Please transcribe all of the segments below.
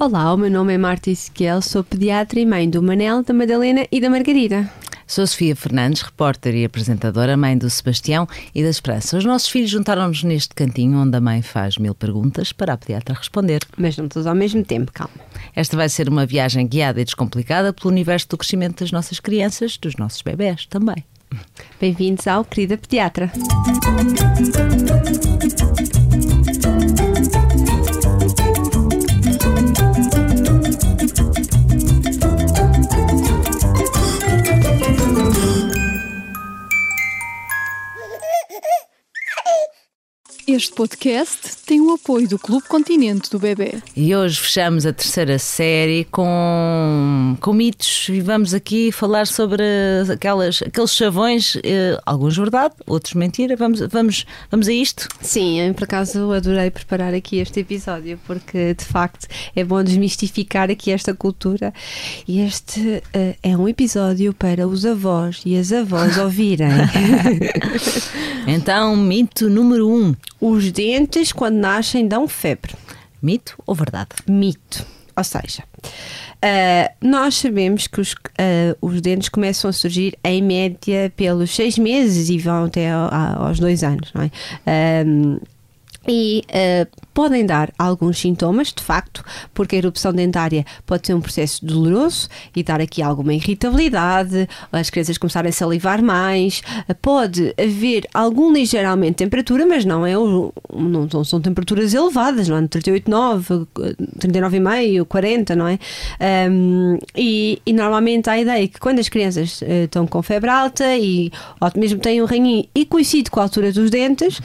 Olá, o meu nome é Marta Ezequiel, sou pediatra e mãe do Manel, da Madalena e da Margarida. Sou Sofia Fernandes, repórter e apresentadora, mãe do Sebastião e da Esperança. Os nossos filhos juntaram-nos neste cantinho onde a mãe faz mil perguntas para a pediatra responder. Mas não todos ao mesmo tempo, calma. Esta vai ser uma viagem guiada e descomplicada pelo universo do crescimento das nossas crianças, dos nossos bebés também. Bem-vindos ao Querida Pediatra. Este podcast tem o apoio do Clube Continente do Bebê. E hoje fechamos a terceira série com, com mitos e vamos aqui falar sobre aquelas, aqueles chavões, eh, alguns verdade, outros mentira. Vamos, vamos, vamos a isto? Sim, eu por acaso adorei preparar aqui este episódio porque de facto é bom desmistificar aqui esta cultura e este eh, é um episódio para os avós e as avós ouvirem. então, mito número um. Os dentes, quando nascem, dão febre. Mito ou verdade? Mito. Ou seja, uh, nós sabemos que os, uh, os dentes começam a surgir em média pelos seis meses e vão até aos dois anos, não é? Um, e uh, podem dar alguns sintomas, de facto, porque a erupção dentária pode ser um processo doloroso e dar aqui alguma irritabilidade, as crianças começarem a salivar mais, uh, pode haver algum ligeiro aumento de temperatura, mas não, é não, não são temperaturas elevadas, não é? 38,9, 39,5, 40, não é? Um, e, e, normalmente a ideia é que quando as crianças uh, estão com febre alta e ou mesmo têm um ranhinho e coincide com a altura dos dentes,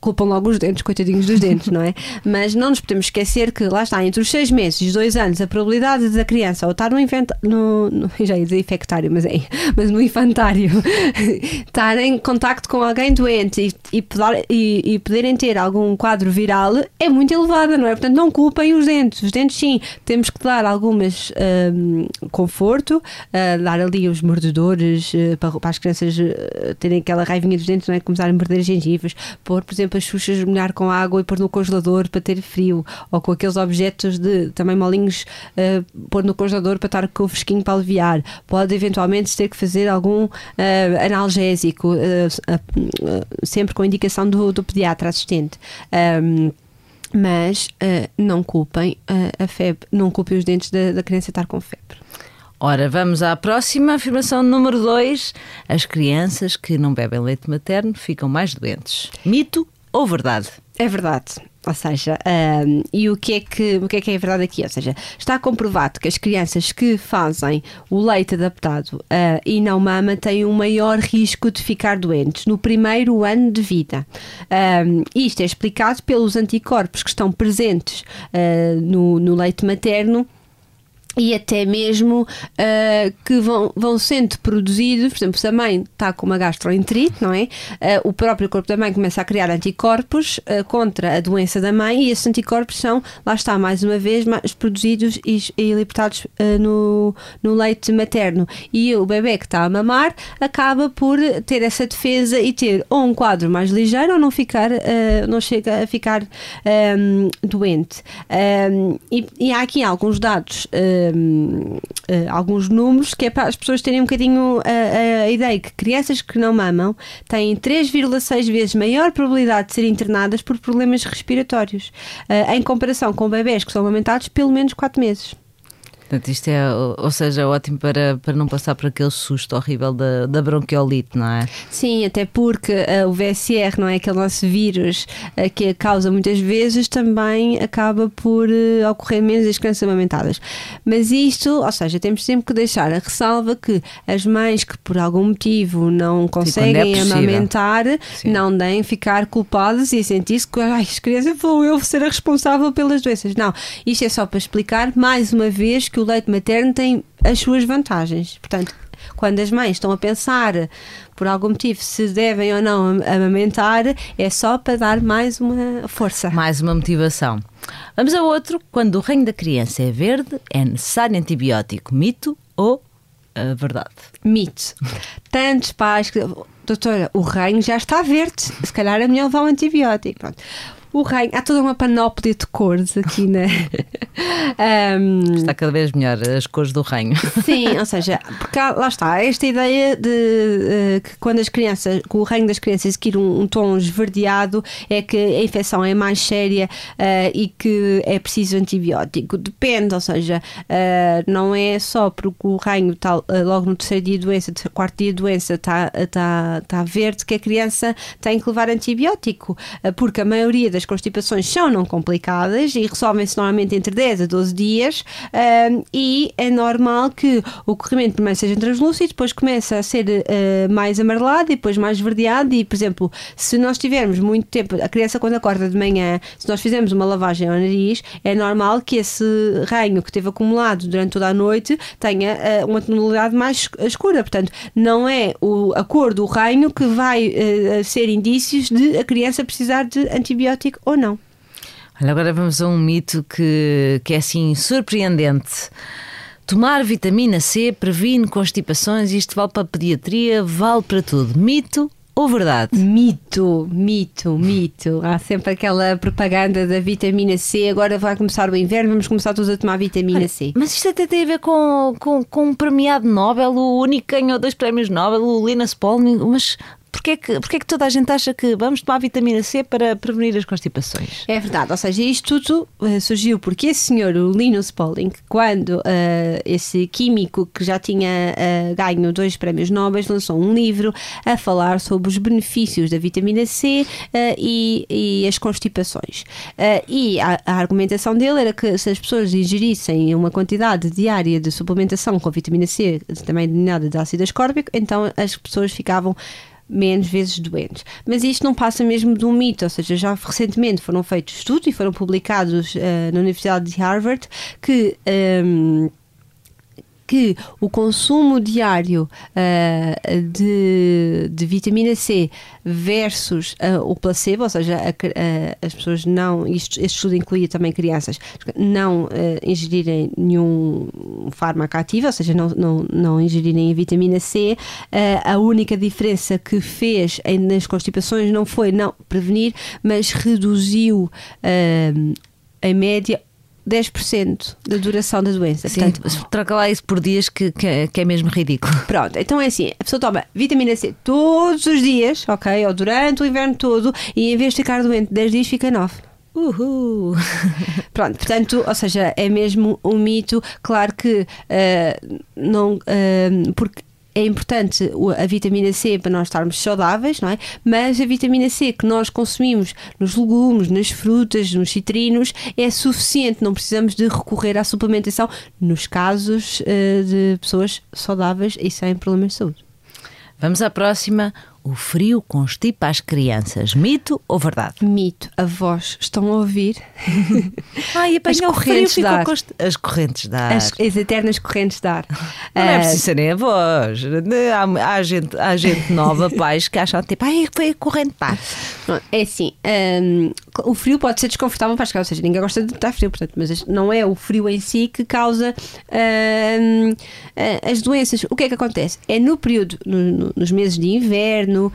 culpam logo os dentes, coitadinhos dos dentes, não é? Mas não nos podemos esquecer que lá está, entre os seis meses e os dois anos, a probabilidade da criança ou estar no, invent... no, no já ia dizer infectário, mas é, mas no infantário, estar em contacto com alguém doente e, e, e, e, poderem ter algum quadro viral é muito elevada, não é? Portanto, não culpem os dentes. Os dentes, sim, temos que dar algumas um, conforto, uh, dar ali os mordedores uh, para, para, as crianças uh, terem aquela raivinha dos dentes, não é? Começarem a morder as gengivas, pôr pôr, por exemplo, as xuxas molhar com água e pôr no congelador para ter frio, ou com aqueles objetos de também molinhos, uh, pôr no congelador para estar com o fresquinho para aliviar. Pode eventualmente ter que fazer algum uh, analgésico, uh, sempre com indicação do, do pediatra assistente. Um, mas não culpem a febre, não culpem os dentes da, da criança estar com febre. Ora, vamos à próxima afirmação número 2. As crianças que não bebem leite materno ficam mais doentes. Mito ou verdade? É verdade. Ou seja, um, e o que, é que, o que é que é verdade aqui? Ou seja, está comprovado que as crianças que fazem o leite adaptado uh, e não mama têm um maior risco de ficar doentes no primeiro ano de vida. Um, isto é explicado pelos anticorpos que estão presentes uh, no, no leite materno e até mesmo uh, que vão, vão sendo produzidos, por exemplo, se a mãe está com uma gastroenterite, não é? Uh, o próprio corpo da mãe começa a criar anticorpos uh, contra a doença da mãe e esses anticorpos são, lá está, mais uma vez, mais produzidos e, e libertados no, no leite materno. E o bebê que está a mamar acaba por ter essa defesa e ter ou um quadro mais ligeiro ou não ficar, não chega a ficar um, doente. Um, e, e, há aqui alguns dados uh, alguns números que é para as pessoas terem um bocadinho a, a ideia que crianças que não mamam têm 3,6 vezes maior probabilidade de serem internadas por problemas respiratórios, uh, em comparação com bebés que são amamentados pelo menos 4 meses. Portanto, isto é, ou seja, ótimo para, para não passar por aquele susto horrível da, da bronquiolite, não é? Sim, até porque uh, o VSR, não é? Aquele nosso vírus uh, que causa muitas vezes, também acaba por uh, ocorrer menos as crianças amamentadas. Mas isto, ou seja, temos sempre que deixar a ressalva que as mães que por algum motivo não é conseguem é amamentar, Sim. não devem ficar culpadas e sentir-se que as crianças vou eu ser a responsável pelas doenças. Não, isto é só para explicar mais uma vez que o leite materno tem as suas vantagens. Portanto, quando as mães estão a pensar por algum motivo se devem ou não amamentar, é só para dar mais uma força. Mais uma motivação. Vamos a outro. Quando o reino da criança é verde, é necessário antibiótico. Mito ou a verdade? Mito. Tantos pais que. Doutora, o reino já está verde. Se calhar é melhor levar um antibiótico. Pronto. O reino. Há toda uma panóplia de cores aqui na. Um, Está cada vez melhor as cores do reino. Sim, ou seja, porque há- lá está, esta ideia de eh, que quando as crianças, que o reino das crianças adquire um, um tom esverdeado, é que a infecção é mais séria eh, e que é preciso antibiótico. Depende, ou seja, eh, não é só porque o reino está logo no terceiro dia de doença, terceiro- quarto dia de doença está, está, está verde que a criança tem que levar antibiótico, porque a maioria das constipações são não complicadas e resolvem-se normalmente entre 10 a 12 dias ahm, e é normal que o corrimento primeiro seja translúcido, depois começa a ser eh, mais amarelado e depois mais verdeado. E, por exemplo, se nós tivermos muito tempo, a criança quando acorda de manhã, se nós fizermos uma lavagem ao nariz, é normal que esse ranho que teve acumulado durante toda a noite tenha eh, uma tonalidade mais esc- escura, portanto, não é o, a cor do ranho que vai eh, ser indícios de a criança precisar de antibiótico ou não. Olha, agora vamos a um mito que, que é assim surpreendente. Tomar vitamina C previne constipações, isto vale para a pediatria, vale para tudo. Mito ou verdade? Mito, mito, mito. Há sempre aquela propaganda da vitamina C. Agora vai começar o inverno, vamos começar todos a tomar vitamina C. Mas isto até tem a ver com, com, com um premiado Nobel, o único que ganhou dois prémios Nobel, o Linus Pauling. Mas porquê que, porquê que toda a gente acha que vamos tomar vitamina C para prevenir as constipações? É verdade, ou seja, isto tudo eh, surgiu porque esse senhor, o Linus Pauling, quando eh, esse químico que já tinha eh, ganho dois prémios Nobel, lançou um livro a falar sobre os benefícios da vitamina C eh, e, e as constipações. E a, a argumentação dele era que se as pessoas ingerissem uma quantidade diária de suplementação com vitamina C, também denominada de ácido ascórbico, então as pessoas ficavam menos vezes doentes. Mas isto não passa mesmo de um mito, ou seja, já recentemente foram feitos estudos e foram publicados eh, na Universidade de Harvard que. ehm, que o consumo diário eh, de, de vitamina C versus eh, o placebo, ou seja, a cri- eh, as pessoas não, isto, este estudo incluía também crianças, não eh, ingerirem nenhum fármaco ativo, ou seja, não, não, não ingerirem a vitamina C, a única diferença que fez em- nas constipações não foi não prevenir, mas reduziu em média 10% da duração da doença. Sim, Portanto, troca lá isso por dias que, que, é- que é mesmo ridículo. Pronto, então é assim: a pessoa toma vitamina C todos os dias, ok? Ou durante o inverno todo, e em vez de ficar doente 10 dias, fica 9. Uhul! Pronto, portanto, ou seja, é mesmo um mito. Claro que eh, não. eh, porque é importante a vitamina C para nós estarmos saudáveis, não é? Mas a vitamina C que nós consumimos nos legumes, nas frutas, nos citrinos é suficiente, não precisamos de recorrer à suplementação nos casos eh, de pessoas saudáveis e sem problemas de saúde. Vamos à próxima. O frio constipa as crianças. Mito ou verdade? Mito, avós estão a ouvir Ai, apanhou o frio, ficou const- As correntes de ar. as, as eternas correntes de ar. Não é Eh, preciso serem avós. Há, há gente, há gente nova, pais, que acham tipo, ai, foi a corrente de ar. É assim, hum, o frio pode ser desconfortável para crianças, ou seja, ninguém gosta de estar frio, portanto, mas não é o frio em si que causa a- as doenças. O que é que acontece? É no período, no- no- nos meses de inverno,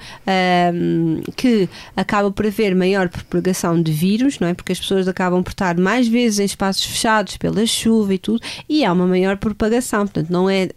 hum, que acaba por haver maior propagação de vírus, não é? Porque as pessoas acabam por estar mais vezes em espaços fechados pela chuva e tudo, e há uma maior propagação. Portanto, não é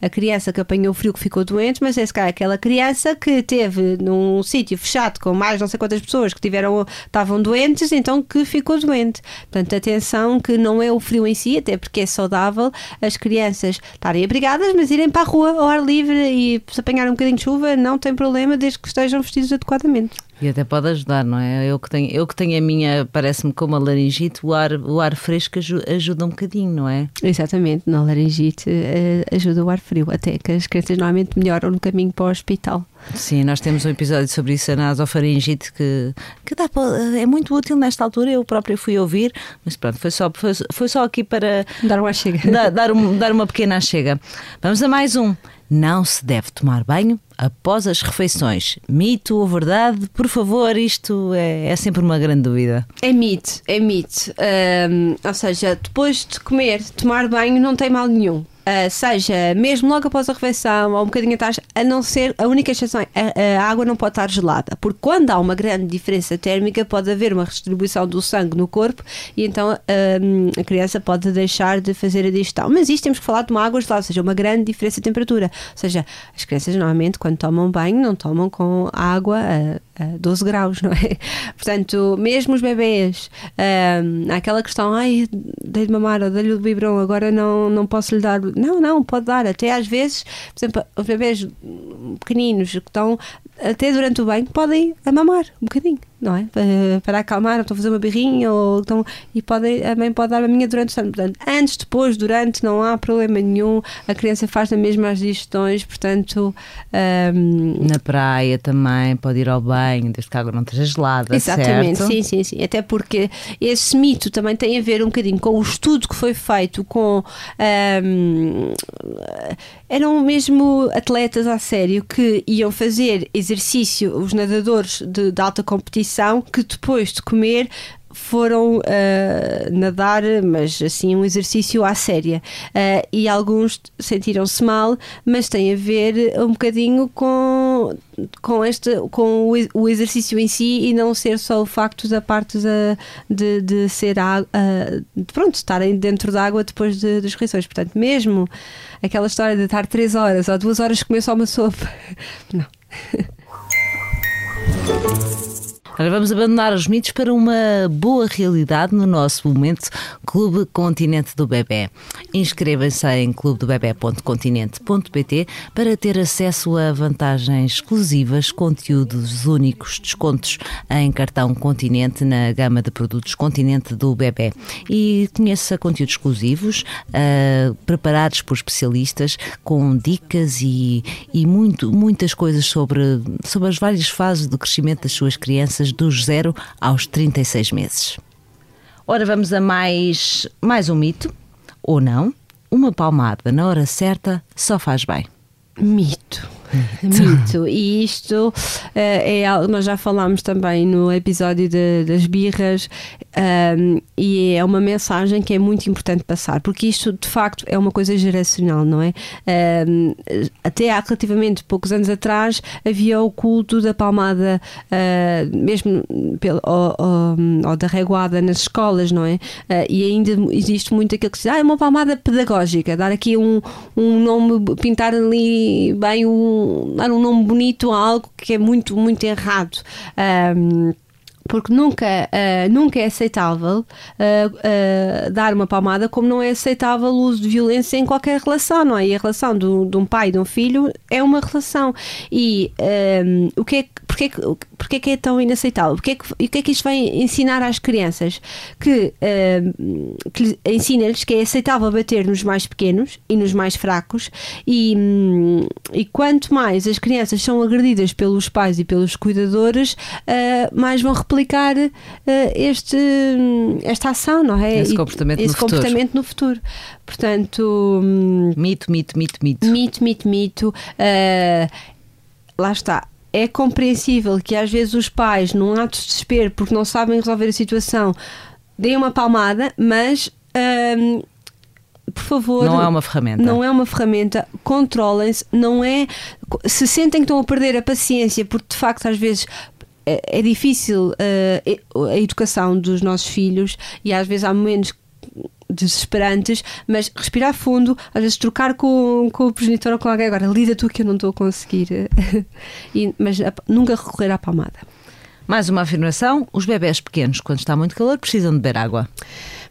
a, a criança que apanhou frio que ficou doente, mas é se calhar aquela criança que teve num sítio fechado com mais não sei quantas pessoas que tiveram, estavam doentes, então que ficou doente. Portanto, atenção que não é o frio em si, até porque é saudável as crianças estarem abrigadas, mas irem para a rua ao ar livre e se apanhar um bocadinho de chuva, não tem problema, desde que estejam vestidos adequadamente. E até pode ajudar, não é? Eu que tenho, eu que tenho a minha, parece-me como a laringite, o ar, o ar fresco aju- ajuda um bocadinho, não é? Exatamente, na laringite eh, ajuda o ar frio, até que as crianças normalmente melhoram no caminho para o hospital. Sim, nós temos um episódio sobre isso, a nasofaringite, que, que dá para- é muito útil nesta altura. Eu própria fui ouvir, mas pronto, foi só, foi, foi só aqui para Dar uma chega. dar, dar, um- dar uma pequena chega. Vamos a mais um. Não se deve tomar banho após as refeições. Mito ou verdade? Por favor, isto é, é sempre uma grande dúvida. É mito, é mito. Ahm, ou seja, depois de comer, tomar banho não tem mal nenhum. Uh, seja mesmo logo após a refeição ou um bocadinho atrás, a não ser, a única exceção é a, a água não pode estar gelada, porque quando há uma grande diferença térmica pode haver uma redistribuição do sangue no corpo e então uh, a criança pode deixar de fazer a digestão. Mas isto temos que falar de uma água gelada, ou seja, uma grande diferença de temperatura. Ou seja, as crianças normalmente quando tomam banho não tomam com água a, a 12 graus, não é? Portanto, mesmo os bebês, um, aquela questão, ai, dei-lhe mamar ou dei-lhe o biberon, agora não, não posso lhe dar. Não, não, pode dar. Até às vezes, por exemplo, os bebês pequeninos que estão até durante o banho podem mamar um bocadinho não é? Para, acalmar, estou a fazer uma birrinha ou então, e pode, a mãe pode dar a minha durante o sono. Portanto, antes, depois, durante, não há problema nenhum. A criança faz na mesma as digestões, portanto. Um... Na praia também pode ir ao banho, desde que a água não esteja gelada. Exatamente, certo? sim, sim, sim. Até porque esse mito também tem a ver um bocadinho com o estudo que foi feito com. Um, eram mesmo atletas a sério que iam fazer exercício, os nadadores de, de alta competição, que depois de comer foram uh, nadar, mas assim um exercício à séria. Uh, e alguns sentiram-se mal, mas tem a ver um bocadinho com, com, este, com o, o exercício em si e não ser só o facto da parte de, de, de ser uh, de, pronto, estarem dentro da água depois de, das refeições. Portanto, mesmo aquela história de estar 3 horas ou 2 horas comer só uma sopa, não. Thank you. Agora vamos abandonar os mitos para uma boa realidade no nosso momento Clube Continente do Bebé. Inscreva-se em clubedobebé.continente.pt para ter acesso a vantagens exclusivas, conteúdos únicos, descontos em cartão Continente na gama de produtos Continente do Bebé. E conheça conteúdos exclusivos uh, preparados por especialistas com dicas e, e muito, muitas coisas sobre, sobre as várias fases do crescimento das suas crianças dos 0 aos 36 meses. Ora, vamos a mais, mais um mito, ou não. Uma palmada na hora certa só faz bem. Mito. Mito. E isto uh, é algo, nós já falámos também no episódio de, das birras, um, ehm, e é uma mensagem que é muito importante passar, porque isto de facto é uma coisa geracional, não é? Um, ehm, até há relativamente poucos anos atrás havia o culto da palmada, uh, mesmo pelo, ou, ou, ou, da reguada nas escolas, não é? Uh, e ainda existe muito aquilo que se diz, ah, é uma palmada pedagógica, dar aqui um, um nome, pintar ali bem um, dar um nome bonito a algo que é muito, muito errado. Um, porque nunca, uh, nunca é aceitável uh, uh, dar uma palmada, como não é aceitável o uso de violência em qualquer relação, não é? E a relação do, de um pai e de um filho é uma relação. E um, o que é, porque, porque é que é tão inaceitável? Porque é que, e o que é que isto vai ensinar às crianças? Que, que ensina-lhes que é aceitável bater nos mais pequenos e nos mais fracos, e, um, e quanto mais as crianças são agredidas pelos pais e pelos cuidadores, mais vão repetir aplicar uh, este, esta ação, não é? Esse comportamento, esse no, comportamento futuro. no futuro. Portanto. Hum, mito, mito, mito, mito. Mito, mito, mito. Uh, lá está é compreensível que às vezes os pais, num ato de desespero, porque não sabem resolver a situação, deem uma palmada, mas. Hum, por favor. Não é uma ferramenta. Não é uma ferramenta. Controlem-se. Não é. Se sentem que estão a perder a paciência, porque de facto às vezes é, é difícil uh, a educação dos nossos filhos e às vezes há momentos desesperantes, mas respirar fundo, às vezes trocar com, com o progenitor ou com alguém, agora lida tu que eu não estou a conseguir, e, mas nunca recorrer à palmada. Mais uma afirmação: os bebés pequenos, quando está muito calor, precisam de beber água.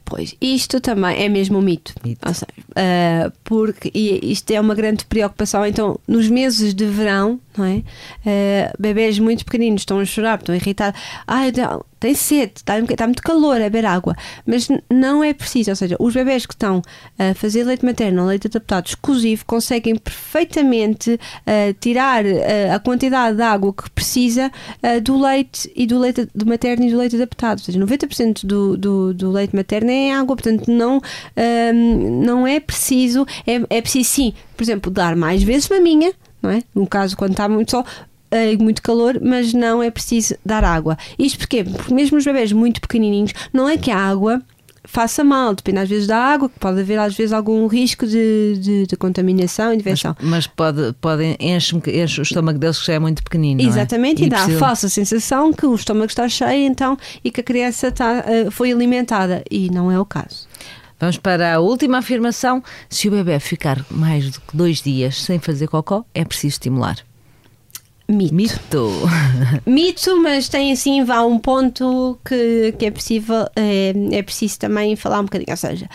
Pois, isto também é mesmo um mito. mito. Seja, uh, porque isto é uma grande preocupação. Então, nos meses de verão, não é? Uh, bebés muito pequeninos estão a chorar, estão irritados. Ai, tem sede, está, está muito calor a beber água. Mas não é preciso. Ou seja, os bebés que estão a fazer leite materno ou leite adaptado exclusivo conseguem perfeitamente uh, tirar a quantidade de água que precisa do leite e do leite do materno e do leite adaptado. Ou seja, 90% do, do, do leite materno é água, portanto não, um, não é preciso, é, é preciso sim, por exemplo, dar mais vezes maminha, não é? No caso, quando está muito sol, é muito calor, mas não é preciso dar água. Isto porquê? Porque mesmo os bebés muito pequenininhos, não é que a água faça mal, depende às vezes da água, que pode haver às vezes algum risco de, de, de contaminação e de Mas, infecção. mas pode, pode enche, enche o estômago deles que já é muito pequenino. não é? Exatamente, e, dá a falsa sensação que o estômago está cheio então, e que a criança está, eh, foi alimentada, e não é o caso. Vamos para a última afirmação. Se o bebê ficar mais do que dois dias sem fazer cocó, é preciso estimular. Mito. Mito. Mito, mas tem assim, vá um ponto que, que é possível, é, é preciso também falar um bocadinho. Ou seja,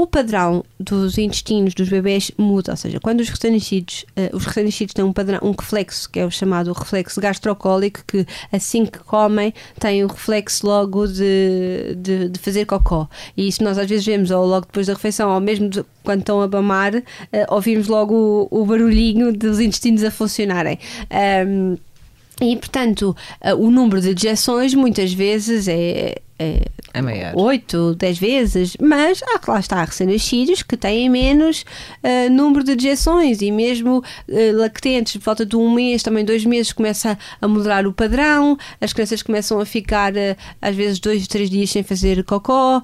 o padrão dos intestinos dos bebés muda, ou seja, quando os recém-nascidos, eh, os recém-nascidos têm um padrão, um reflexo, que é o chamado reflexo gastrocólico, que assim que comem têm o reflexo logo de, de, de fazer cocó. E isso nós às vezes vemos ou logo depois da refeição, ou mesmo de- quando estão a mamar, eh, ouvimos logo o, o barulhinho dos intestinos a funcionarem. Ahm, e, portanto, eh, o número de dejeções muitas vezes é, é É maior. 8, 10 vezes, mas há, lá está, recém-nascidos que têm menos eh, número de dejeções e mesmo eh, lactentes, por volta de um mês, também dois meses, começa a moderar o padrão, as crianças começam a ficar eh, às vezes dois, três dias sem fazer cocó.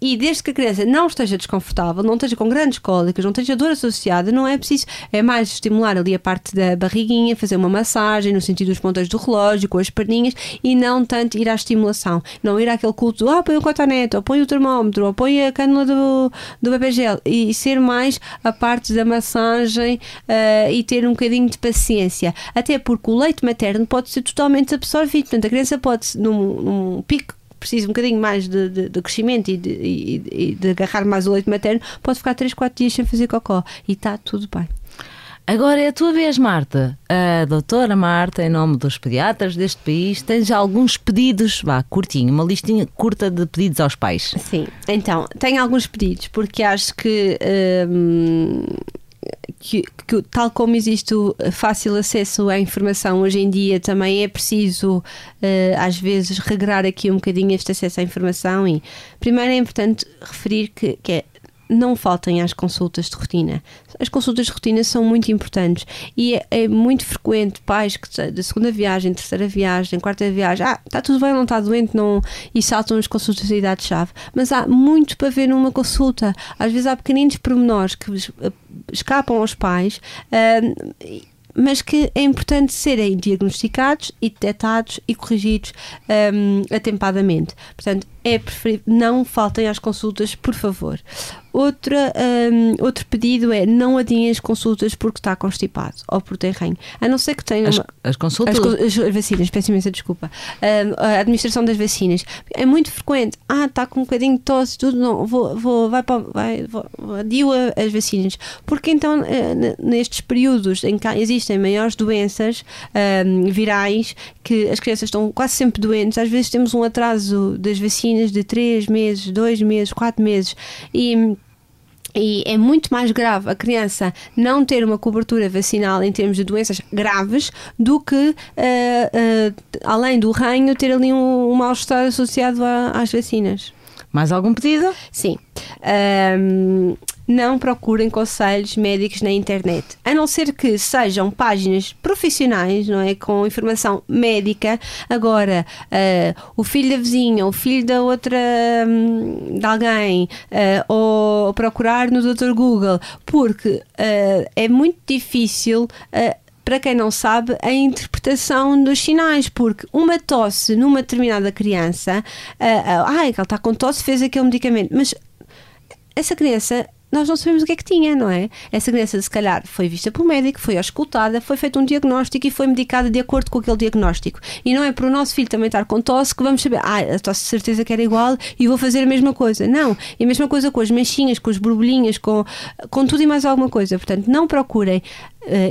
E desde que a criança não esteja desconfortável, não esteja com grandes cólicas, não esteja dor associada, não é preciso, é mais estimular ali a parte da barriguinha, fazer uma massagem no sentido dos pontas do relógio, com as perninhas e não tanto ir à estimulação, não ir àquele culto, ah, põe o cotonete, ou põe o termómetro, ou põe a cânula do, do bebê gel e ser mais a parte da massagem ah, e ter um bocadinho de paciência, até porque o leite materno pode ser totalmente absorvido, portanto a criança pode, num, num pico precisa um bocadinho mais de, de- de crescimento e de, e- e de agarrar mais o leite materno, pode ficar 3, 4 dias sem fazer cocó. E está tudo bem. Agora é a tua vez, Marta. A doutora Marta, em nome dos pediatras deste país, já alguns pedidos, vá, curtinho, uma listinha curta de pedidos aos pais. Sim, então, tenho alguns pedidos, porque acho que, hum, que, que tal como existe o fácil acesso à informação hoje em dia, também é preciso, eh, às vezes, regrar aqui um bocadinho este acesso à informação. E primeiro é importante referir que, que é não faltem às consultas de rotina. As consultas de rotina são muito importantes e é, é muito frequente pais que da segunda viagem, terceira viagem, quarta viagem, ah, está tudo bem, não está doente, não, e saltam as consultas de idade-chave. Mas há muito para ver numa consulta. Às vezes há pequeninos pormenores que eh, escapam aos pais. ah, e- mas que é importante serem diagnosticados e detectados e corrigidos hum, atempadamente. Portanto, é preferível não faltem às consultas, por favor. Outra, hum, outro pedido é não adiem as consultas porque está constipado ou porque tem ranho. A não ser que tenha As, uma, as consultas. as, as- as vacinas, peço imensa desculpa. Ahm, a administração das vacinas é muito frequente. Ah, está com um bocadinho de tosse, tudo, não, vou, vou, vai para, vai, vou, adio as vacinas. Porque então, eh, nestes períodos em que existem maiores doenças ahm, virais, que as crianças estão quase sempre doentes, às vezes temos um atraso das vacinas de 3 meses, 2 meses, 4 meses. E. E é muito mais grave a criança não ter uma cobertura vacinal em termos de doenças graves do que, eh, eh, além do ranho, ter ali um, um mal-estar associado a- às vacinas. Mais algum pedido? Sim. Não procurem conselhos médicos na internet, a não ser que sejam páginas profissionais, não é? Com informação médica. Agora, ah, o filho da vizinha, o filho da outra, hum, de alguém, ah, ou procurar no Dr. Google, porque ah, é muito difícil. ah, para quem não sabe, a interpretação dos sinais, porque uma tosse numa determinada criança, ah, ah, ai, que ela está com tosse, fez aquele medicamento, mas essa criança. Nós não sabemos o que é que tinha, não é? Essa criança, se calhar, foi vista pelo médico, foi auscultada, foi feito um diagnóstico e foi medicada de acordo com aquele diagnóstico. E não é para o nosso filho também estar com tosse que vamos saber, ah, a tosse de certeza que era igual e vou fazer a mesma coisa. Não. E a mesma coisa com as manchinhas, com as borbulhinhas, com, com tudo e mais alguma coisa. Portanto, não procurem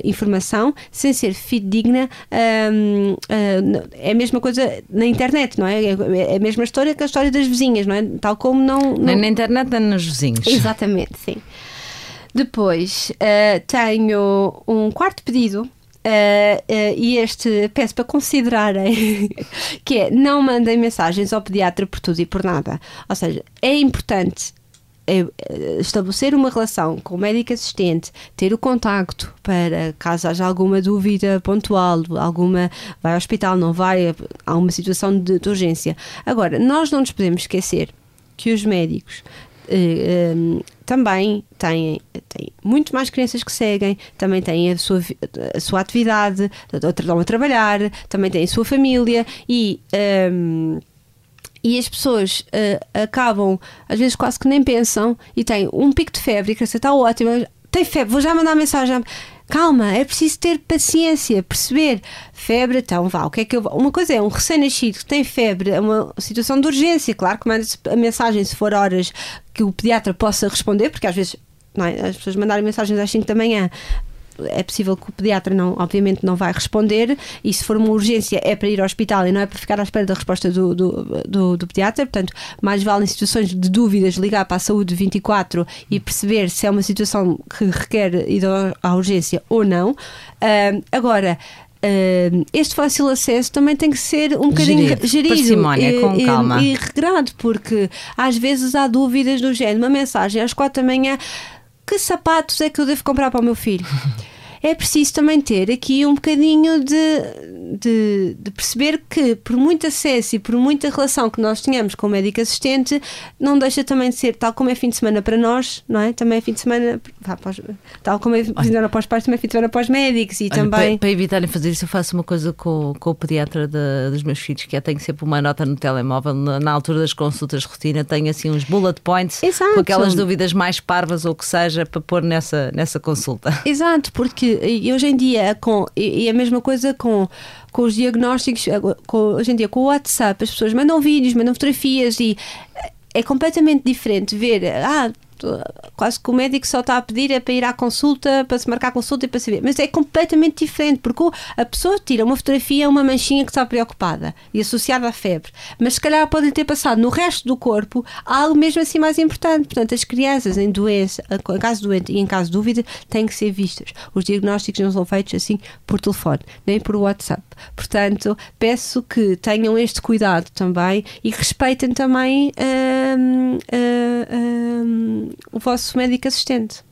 informação sem ser fidedigna. ahm, ah, é a mesma coisa na internet, não é? É a mesma história que a história das vizinhas, não é? Tal como não. Não... na internet, nem nos vizinhos. Exatamente, sim. Depois eh, tenho um quarto pedido. eh, eh, e este peço para considerarem que é não mandem mensagens ao pediatra por tudo e por nada. Ou seja, é importante é, estabelecer uma relação com o médico assistente, ter o contacto para caso haja alguma dúvida pontual, alguma vai ao hospital, não vai, há uma situação de, de urgência. Agora, nós não nos podemos esquecer que os médicos eh, um, também têm, têm muito mais crianças que seguem, também têm a sua, a sua atividade, estão a trabalhar, também têm a sua família e. Um, e as pessoas uh, acabam, às vezes quase que nem pensam, e têm um pico de febre, que está ótimo, tem febre, vou já mandar mensagem calma, é preciso ter paciência, perceber. Febre, então vá, o que é que eu. Uma coisa é um recém-nascido que tem febre, é uma situação de urgência, claro que manda a mensagem se for horas que o pediatra possa responder, porque às vezes não é? as pessoas mandarem mensagens às 5 da manhã é possível que o pediatra não, obviamente não vai responder e se for uma urgência é para ir ao hospital e não é para ficar à espera da resposta do, do, do, do pediatra, portanto mais vale em situações de dúvidas ligar para a saúde 24 e perceber se é uma situação que requer ir à urgência ou não. Uh, agora, Uh, este fácil acesso também tem que ser um bocadinho gerido, gerido e, com calma. E, e regrado, porque às vezes há dúvidas do género. Uma mensagem às quatro da manhã que sapatos é que eu devo comprar para o meu filho? é preciso também ter aqui um bocadinho de, de, de, perceber que, por muito acesso e por muita relação que nós tenhamos com o médico assistente, não deixa também de ser, tal como é fim de semana para nós, não é? Também é fim de semana, vá, pós, tal como é fim de semana para os pais, também é fim de semana para os médicos e Olha, também. Para, para, evitarem fazer isso, eu faço uma coisa com, com o pediatra de, dos meus filhos, que é tenho sempre uma nota no telemóvel, na, na, altura das consultas de rotina, tenho assim uns bullet points Exato. com aquelas dúvidas mais parvas ou que seja para pôr nessa, nessa consulta. Exato, porque e hoje em dia, com, e, e a mesma coisa com com os diagnósticos, com, hoje em dia com o WhatsApp, as pessoas mandam vídeos, mandam fotografias e é completamente diferente ver, ah, quase que o médico só está a pedir é para ir à consulta, para se marcar consulta e para saber. Mas é completamente diferente, porque a pessoa tira uma fotografia, uma manchinha que está preocupada e associada à febre, mas se calhar pode ter passado no resto do corpo algo mesmo assim mais importante. Portanto, as crianças em doença, em caso doente e em caso de dúvida, têm que ser vistas. Os diagnósticos não são feitos assim por telefone, nem por WhatsApp. Portanto, peço que tenham este cuidado também e respeitem também. Hum, hum, hum, o vosso médico assistente.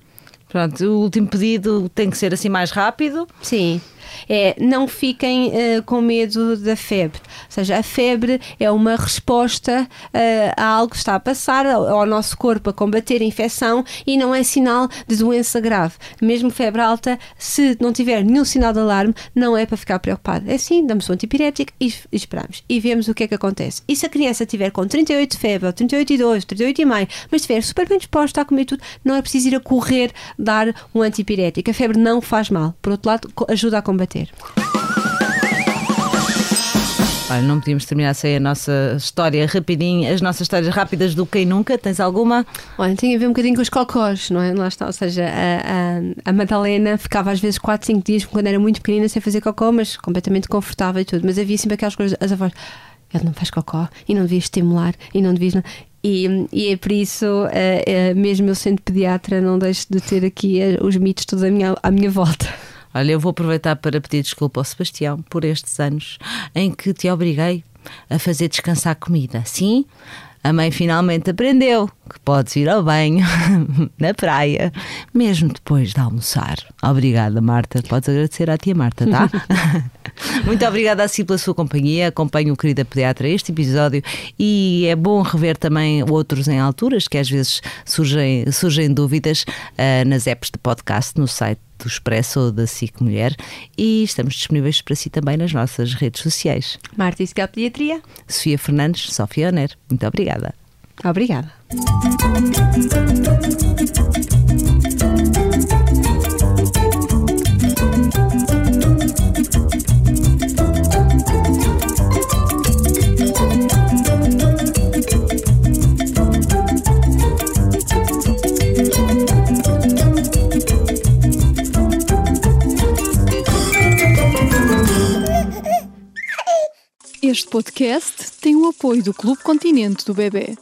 Pronto, o último pedido tem que ser assim mais rápido. Sim é não fiquem uh, com medo da febre. Ou seja, a febre é uma resposta uh, a algo que está a passar ao, ao, nosso corpo a combater a infecção e não é sinal de doença grave. Mesmo febre alta, se não tiver nenhum sinal de alarme, não é para ficar preocupado. É assim, damos um antipirético e, e esperamos. E vemos o que é que acontece. E se a criança tiver com 38 de febre, ou 38,2, 38,5, mas estiver super bem disposta a comer tudo, não é preciso ir a correr dar um antipirético. A febre não faz mal. Por outro lado, ajuda a combater combater. Olha, não podíamos terminar sem a nossa história rapidinho, as nossas histórias rápidas do Quem Nunca. Tens alguma? Olha, tem a ver um bocadinho com os cocós, não é? Lá está, ou seja, a, a, a Madalena ficava às vezes 4, 5 dias quando era muito pequenina sem fazer cocó, mas completamente confortável e tudo. Mas havia sempre aquelas coisas, as avós, ele não faz cocó e não devia estimular e não devias. E, e é por isso, uh, uh, mesmo eu sendo pediatra, não deixo de ter aqui uh, os mitos todos à minha, à minha volta. Olha, eu vou aproveitar para pedir desculpa ao Sebastião por estes anos em que te obriguei a fazer descansar comida. Sim, a mãe finalmente aprendeu que podes ir ao banho na praia, mesmo depois de almoçar. Obrigada, Marta. Podes agradecer à tia Marta, tá? Muito obrigada a si pela sua companhia. Acompanho o querida pediatra este episódio e é bom rever também outros em alturas que às vezes surgem, surgem dúvidas uh, nas apps de podcast no site do Expresso ou da SIC Mulher e estamos disponíveis para si também nas nossas redes sociais. Marta Isca Pediatria. Sofia Fernandes, Sofia Oner. Muito obrigada. Obrigada. Este podcast tem o apoio do Clube Continente do Bebê.